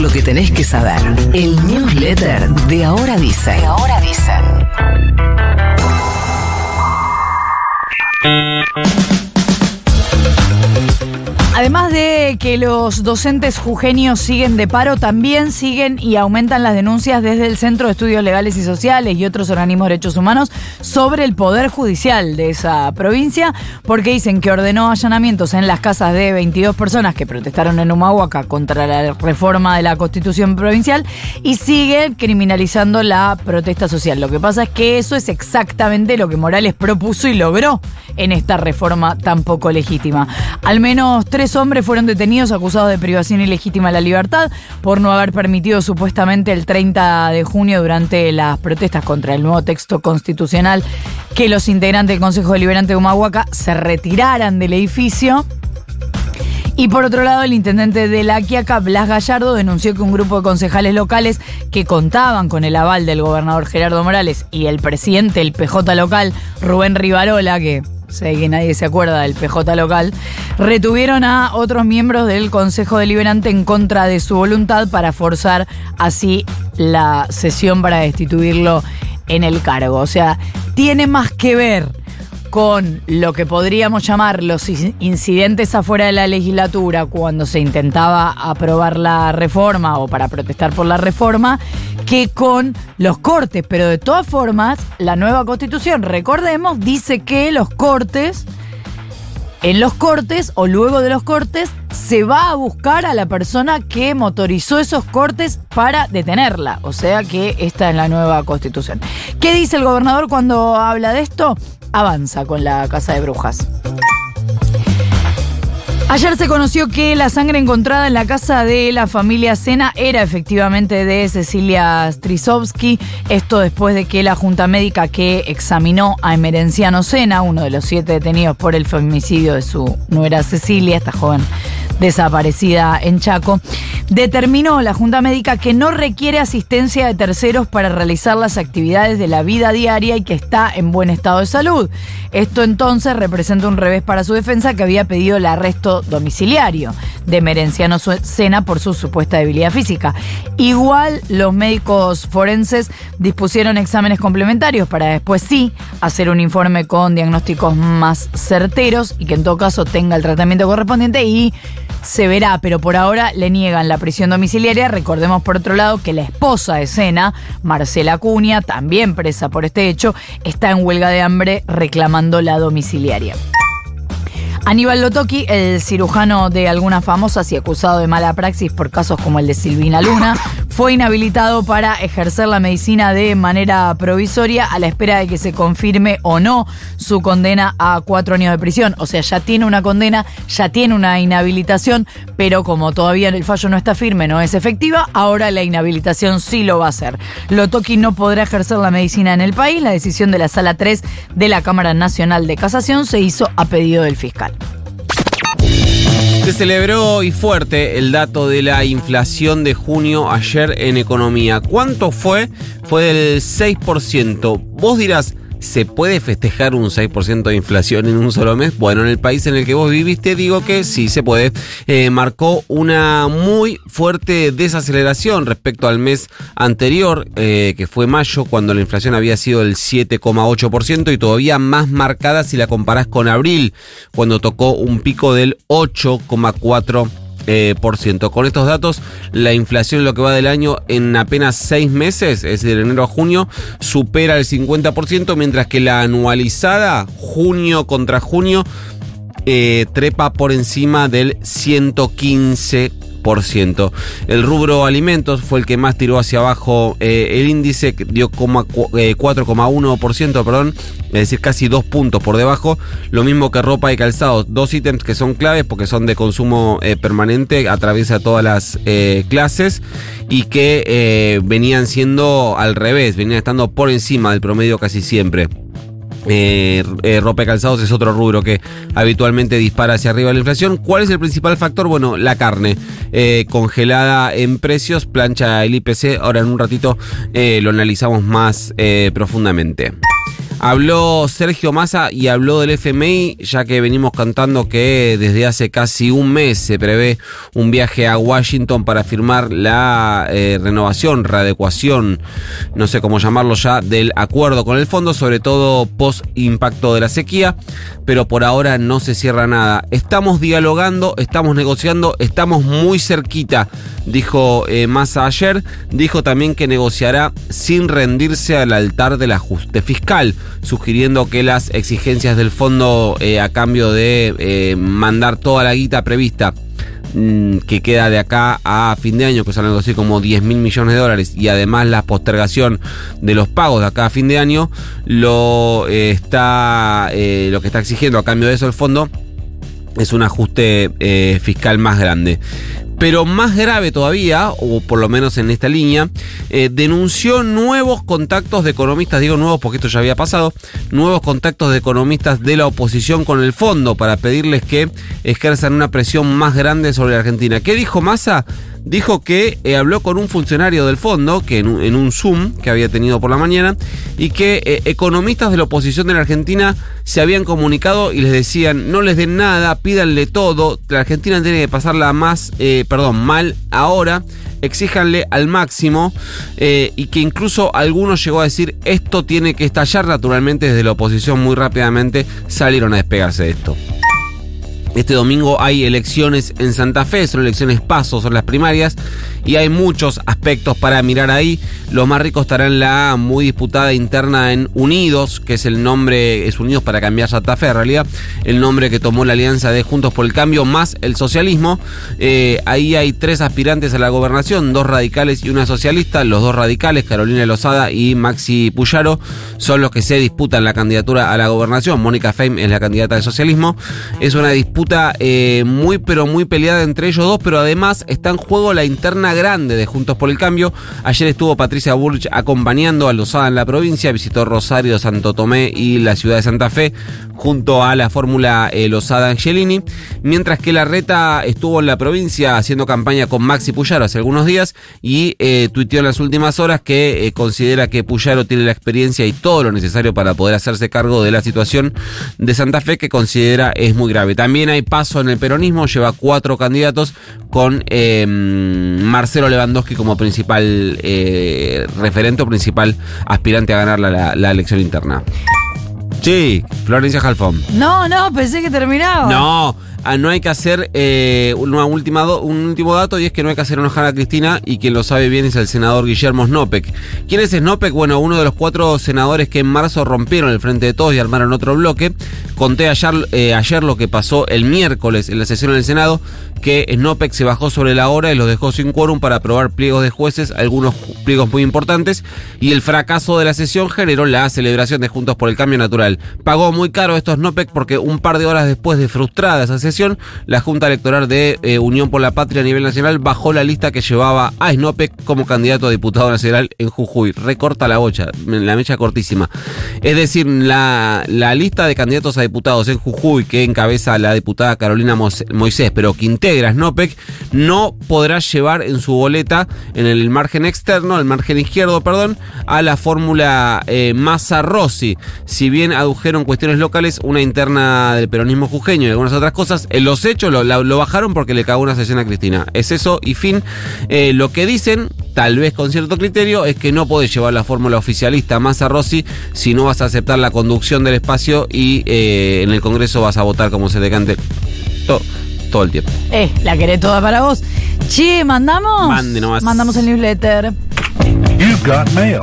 lo que tenés que saber. El newsletter de Ahora Dice. De Ahora Dicen. Además de que los docentes jujeños siguen de paro, también siguen y aumentan las denuncias desde el Centro de Estudios Legales y Sociales y otros organismos de derechos humanos sobre el Poder Judicial de esa provincia, porque dicen que ordenó allanamientos en las casas de 22 personas que protestaron en Humahuaca contra la reforma de la Constitución provincial y siguen criminalizando la protesta social. Lo que pasa es que eso es exactamente lo que Morales propuso y logró en esta reforma tan poco legítima. Al menos tres hombres fueron detenidos acusados de privación ilegítima de la libertad por no haber permitido supuestamente el 30 de junio durante las protestas contra el nuevo texto constitucional que los integrantes del Consejo Deliberante de Humahuaca se retiraran del edificio. Y por otro lado, el intendente de La Quiaca, Blas Gallardo, denunció que un grupo de concejales locales que contaban con el aval del gobernador Gerardo Morales y el presidente del PJ local, Rubén Rivarola, que sé que nadie se acuerda del PJ local, retuvieron a otros miembros del Consejo Deliberante en contra de su voluntad para forzar así la sesión para destituirlo en el cargo. O sea, tiene más que ver con lo que podríamos llamar los incidentes afuera de la legislatura cuando se intentaba aprobar la reforma o para protestar por la reforma, que con los cortes. Pero de todas formas, la nueva constitución, recordemos, dice que los cortes, en los cortes o luego de los cortes, se va a buscar a la persona que motorizó esos cortes para detenerla. O sea que esta es la nueva constitución. ¿Qué dice el gobernador cuando habla de esto? Avanza con la casa de brujas. Ayer se conoció que la sangre encontrada en la casa de la familia Sena era efectivamente de Cecilia Strisovsky. Esto después de que la junta médica que examinó a Emerenciano Sena, uno de los siete detenidos por el femicidio de su nuera Cecilia, esta joven desaparecida en Chaco, determinó la Junta Médica que no requiere asistencia de terceros para realizar las actividades de la vida diaria y que está en buen estado de salud. Esto entonces representa un revés para su defensa que había pedido el arresto domiciliario de Merenciano Sena por su supuesta debilidad física. Igual los médicos forenses dispusieron exámenes complementarios para después sí hacer un informe con diagnósticos más certeros y que en todo caso tenga el tratamiento correspondiente y se verá, pero por ahora le niegan la prisión domiciliaria. Recordemos por otro lado que la esposa de Sena, Marcela Cunha, también presa por este hecho, está en huelga de hambre reclamando la domiciliaria. Aníbal Lotoki, el cirujano de algunas famosas y acusado de mala praxis por casos como el de Silvina Luna, fue inhabilitado para ejercer la medicina de manera provisoria a la espera de que se confirme o no su condena a cuatro años de prisión. O sea, ya tiene una condena, ya tiene una inhabilitación, pero como todavía el fallo no está firme, no es efectiva, ahora la inhabilitación sí lo va a hacer. Lotoki no podrá ejercer la medicina en el país. La decisión de la Sala 3 de la Cámara Nacional de Casación se hizo a pedido del fiscal. Se celebró y fuerte el dato de la inflación de junio ayer en economía. ¿Cuánto fue? Fue del 6%. Vos dirás, ¿Se puede festejar un 6% de inflación en un solo mes? Bueno, en el país en el que vos viviste digo que sí se puede. Eh, marcó una muy fuerte desaceleración respecto al mes anterior, eh, que fue mayo, cuando la inflación había sido del 7,8% y todavía más marcada si la comparás con abril, cuando tocó un pico del 8,4%. Eh, por ciento. Con estos datos, la inflación en lo que va del año en apenas seis meses, es decir, de enero a junio, supera el 50%, mientras que la anualizada, junio contra junio, eh, trepa por encima del 115%. El rubro alimentos fue el que más tiró hacia abajo eh, el índice, dio 4,1%, eh, perdón, es decir, casi dos puntos por debajo. Lo mismo que ropa y calzado, dos ítems que son claves porque son de consumo eh, permanente, atraviesa todas las clases y que venían siendo al revés, venían estando por encima del promedio casi siempre. Eh, eh, ropa y calzados es otro rubro que habitualmente dispara hacia arriba la inflación. ¿Cuál es el principal factor? Bueno, la carne eh, congelada en precios, plancha el IPC. Ahora en un ratito lo analizamos más profundamente. Habló Sergio Massa y habló del FMI, ya que venimos cantando que desde hace casi un mes se prevé un viaje a Washington para firmar la eh, renovación, readecuación, no sé cómo llamarlo ya, del acuerdo con el fondo, sobre todo post impacto de la sequía, pero por ahora no se cierra nada. Estamos dialogando, estamos negociando, estamos muy cerquita, dijo eh, Massa ayer, dijo también que negociará sin rendirse al altar del ajuste fiscal sugiriendo que las exigencias del fondo eh, a cambio de eh, mandar toda la guita prevista mm, que queda de acá a fin de año, que son así como 10 mil millones de dólares, y además la postergación de los pagos de acá a fin de año, lo, eh, está, lo que está exigiendo a cambio de eso el fondo es un ajuste fiscal más grande. Pero más grave todavía, o por lo menos en esta línea, eh, denunció nuevos contactos de economistas, digo nuevos porque esto ya había pasado, nuevos contactos de economistas de la oposición con el fondo para pedirles que ejerzan una presión más grande sobre la Argentina. ¿Qué dijo Massa? Dijo que eh, habló con un funcionario del fondo, que en un, Zoom que había tenido por la mañana, y que eh, economistas de la oposición de la Argentina se habían comunicado y les decían, no les den nada, pídanle todo, la Argentina tiene que pasarla más, eh, perdón, mal ahora, exíjanle al máximo, y que incluso algunos llegó a decir, esto tiene que estallar naturalmente desde la oposición muy rápidamente, salieron a despegarse de esto. Este domingo hay elecciones en Santa Fe, son elecciones pasos, son las primarias, y hay muchos aspectos para mirar ahí. Los más ricos estarán la muy disputada interna en Unidos, que es el nombre, es Unidos para cambiar Santa Fe en realidad, el nombre que tomó la alianza de Juntos por el Cambio, más el socialismo. Eh, ahí hay tres aspirantes a la gobernación, dos radicales y una socialista. Los dos radicales, Carolina Lozada y Maxi Puyaro, son los que se disputan la candidatura a la gobernación. Mónica Feim es la candidata del socialismo. Es una disputa eh, muy pero muy peleada entre ellos dos, pero además está en juego la interna grande de Juntos por el Cambio. Ayer estuvo Patricia Burch acompañando a Lozada en la provincia, visitó Rosario, Santo Tomé y la ciudad de Santa Fe junto a la fórmula eh, Lozada Angelini, mientras que la reta estuvo en la provincia haciendo campaña con Maxi Puyaro hace algunos días y eh, tuiteó en las últimas horas que eh, considera que Puyaro tiene la experiencia y todo lo necesario para poder hacerse cargo de la situación de Santa Fe que considera es muy grave. También hay paso en el peronismo, lleva cuatro candidatos con em, Marcelo Lewandowski como principal referente o principal aspirante a ganar la elección interna. Sí, Florencia Jalfón. No, no, pensé que terminaba. No, ah, no hay que hacer eh, un último dato y es que no hay que hacer enojar a Cristina y quien lo sabe bien es el senador Guillermo Snopek. ¿Quién es Snopek? Bueno, uno de los cuatro senadores que en marzo rompieron el frente de todos y armaron otro bloque. Conté ayer, eh, ayer lo que pasó el miércoles en la sesión del Senado que Snopec se bajó sobre la hora y los dejó sin quórum para aprobar pliegos de jueces, algunos pliegos muy importantes, y el fracaso de la sesión generó la celebración de Juntos por el Cambio Natural. Pagó muy caro esto Snopec porque un par de horas después de frustrada esa sesión, la Junta Electoral de eh, Unión por la Patria a nivel nacional bajó la lista que llevaba a Snopec como candidato a diputado nacional en Jujuy. Recorta la bocha, la mecha cortísima. Es decir, la, la lista de candidatos a diputados en Jujuy que encabeza la diputada Carolina Moisés, pero Quintero, integra Snopec no podrá llevar en su boleta, en el margen externo, el margen izquierdo, perdón, a la fórmula eh, Massa-Rossi. Si bien adujeron cuestiones locales, una interna del peronismo jujeño y algunas otras cosas, en los hechos lo, bajaron porque le cagó una sesión a Cristina. Es eso y fin. Eh, lo que dicen, tal vez con cierto criterio, es que no podés llevar la fórmula oficialista Massa-Rossi si no vas a aceptar la conducción del espacio y eh, en el Congreso vas a votar como se decante el tiempo. Eh, la querés toda para vos. Che, ¿mandamos? Mande nomás. Mandamos el newsletter. You've got mail.